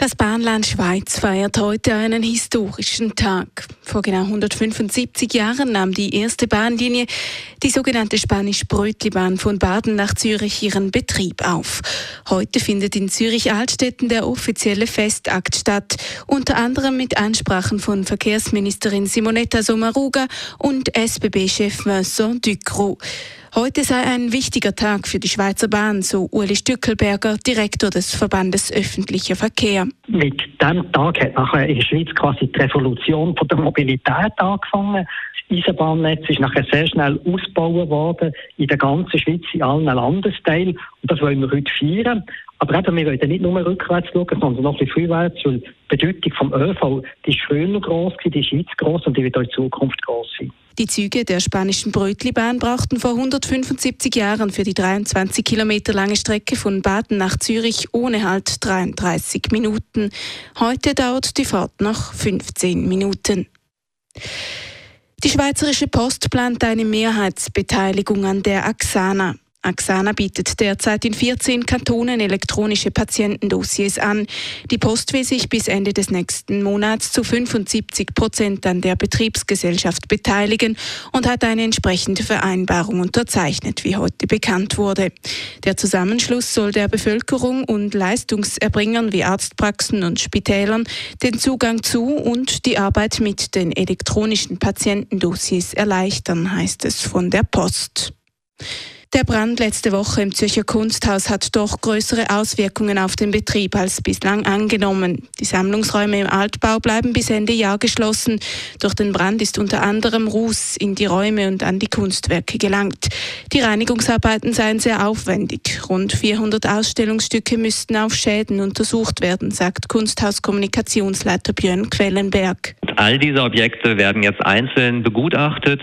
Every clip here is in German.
Das Bahnland Schweiz feiert heute einen historischen Tag. Vor genau 175 Jahren nahm die erste Bahnlinie, die sogenannte Spanisch-Brötli-Bahn von Baden nach Zürich, ihren Betrieb auf. Heute findet in Zürich-Altstetten der offizielle Festakt statt, unter anderem mit Ansprachen von Verkehrsministerin Simonetta Sommaruga und SBB-Chef Vincent Ducrot. Heute sei ein wichtiger Tag für die Schweizer Bahn, so Uli Stückelberger, Direktor des Verbandes Öffentlicher Verkehr. Mit diesem Tag hat nachher in der Schweiz quasi die Revolution von der Mobilität angefangen. Das Eisenbahnnetz ist nachher sehr schnell ausgebaut worden in der ganzen Schweiz, in allen Landesteilen. Und das wollen wir heute feiern. Aber eben, wir wollen nicht nur rückwärts schauen, sondern noch ein bisschen vorwärts, weil die Bedeutung vom ÖV, die ist früher gross die ist jetzt gross und die wird auch in Zukunft gross sein. Die Züge der spanischen Brötlibahn brauchten vor 175 Jahren für die 23 Kilometer lange Strecke von Baden nach Zürich ohne Halt 33 Minuten. Heute dauert die Fahrt noch 15 Minuten. Die Schweizerische Post plant eine Mehrheitsbeteiligung an der Axana. Axana bietet derzeit in 14 Kantonen elektronische Patientendossiers an. Die Post will sich bis Ende des nächsten Monats zu 75 Prozent an der Betriebsgesellschaft beteiligen und hat eine entsprechende Vereinbarung unterzeichnet, wie heute bekannt wurde. Der Zusammenschluss soll der Bevölkerung und Leistungserbringern wie Arztpraxen und Spitälern den Zugang zu und die Arbeit mit den elektronischen Patientendossiers erleichtern, heißt es von der Post. Der Brand letzte Woche im Zürcher Kunsthaus hat doch größere Auswirkungen auf den Betrieb als bislang angenommen. Die Sammlungsräume im Altbau bleiben bis Ende Jahr geschlossen. Durch den Brand ist unter anderem Ruß in die Räume und an die Kunstwerke gelangt. Die Reinigungsarbeiten seien sehr aufwendig. Rund 400 Ausstellungsstücke müssten auf Schäden untersucht werden, sagt Kunsthauskommunikationsleiter Björn Quellenberg. All diese Objekte werden jetzt einzeln begutachtet.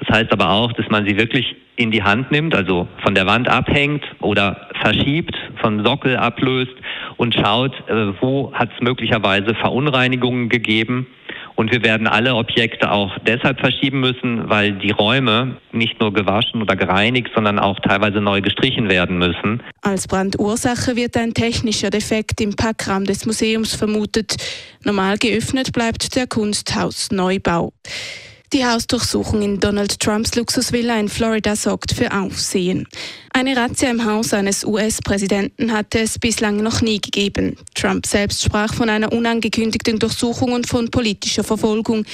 Das heißt aber auch, dass man sie wirklich in die Hand nimmt, also von der Wand abhängt oder verschiebt, von Sockel ablöst und schaut, äh, wo hat es möglicherweise Verunreinigungen gegeben. Und wir werden alle Objekte auch deshalb verschieben müssen, weil die Räume nicht nur gewaschen oder gereinigt, sondern auch teilweise neu gestrichen werden müssen. Als Brandursache wird ein technischer Defekt im Packraum des Museums vermutet. Normal geöffnet bleibt der Kunsthausneubau. Die Hausdurchsuchung in Donald Trumps Luxusvilla in Florida sorgt für Aufsehen. Eine Razzia im Haus eines US-Präsidenten hatte es bislang noch nie gegeben. Trump selbst sprach von einer unangekündigten Durchsuchung und von politischer Verfolgung.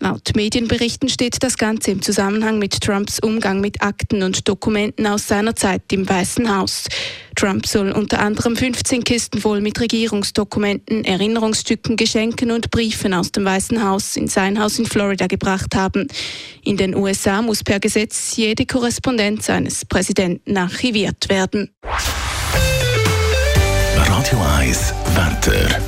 Laut Medienberichten steht das Ganze im Zusammenhang mit Trumps Umgang mit Akten und Dokumenten aus seiner Zeit im Weißen Haus. Trump soll unter anderem 15 Kisten voll mit Regierungsdokumenten, Erinnerungsstücken, Geschenken und Briefen aus dem Weißen Haus in sein Haus in Florida gebracht haben. In den USA muss per Gesetz jede Korrespondenz eines Präsidenten archiviert werden. Radio 1, Wetter.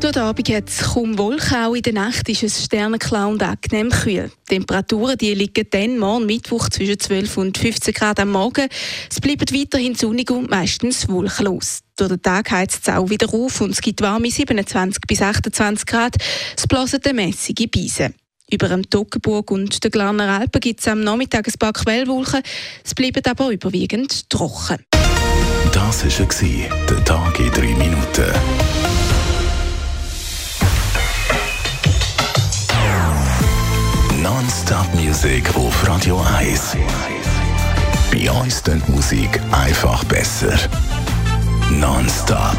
Durch den Abend hat es kaum Wolken, auch in der Nacht ist es sternenklar und angenehm kühl. Die Temperaturen die liegen dann morgen Mittwoch zwischen 12 und 15 Grad am Morgen. Es bleibt weiterhin sonnig und meistens wolkenlos. Durch den Tag heizt es auch wieder auf und es gibt warme 27 bis 28 Grad. Es blasen mäßige Beise. Über dem Toggenburg und den Glarner Alpen gibt es am Nachmittag ein paar Quellwolken. Es bleibt aber überwiegend trocken. Das war der Tag in drei Minuten. Non-Stop-Musik auf Radio 1. Bei uns klingt die Musik einfach besser. Non-Stop.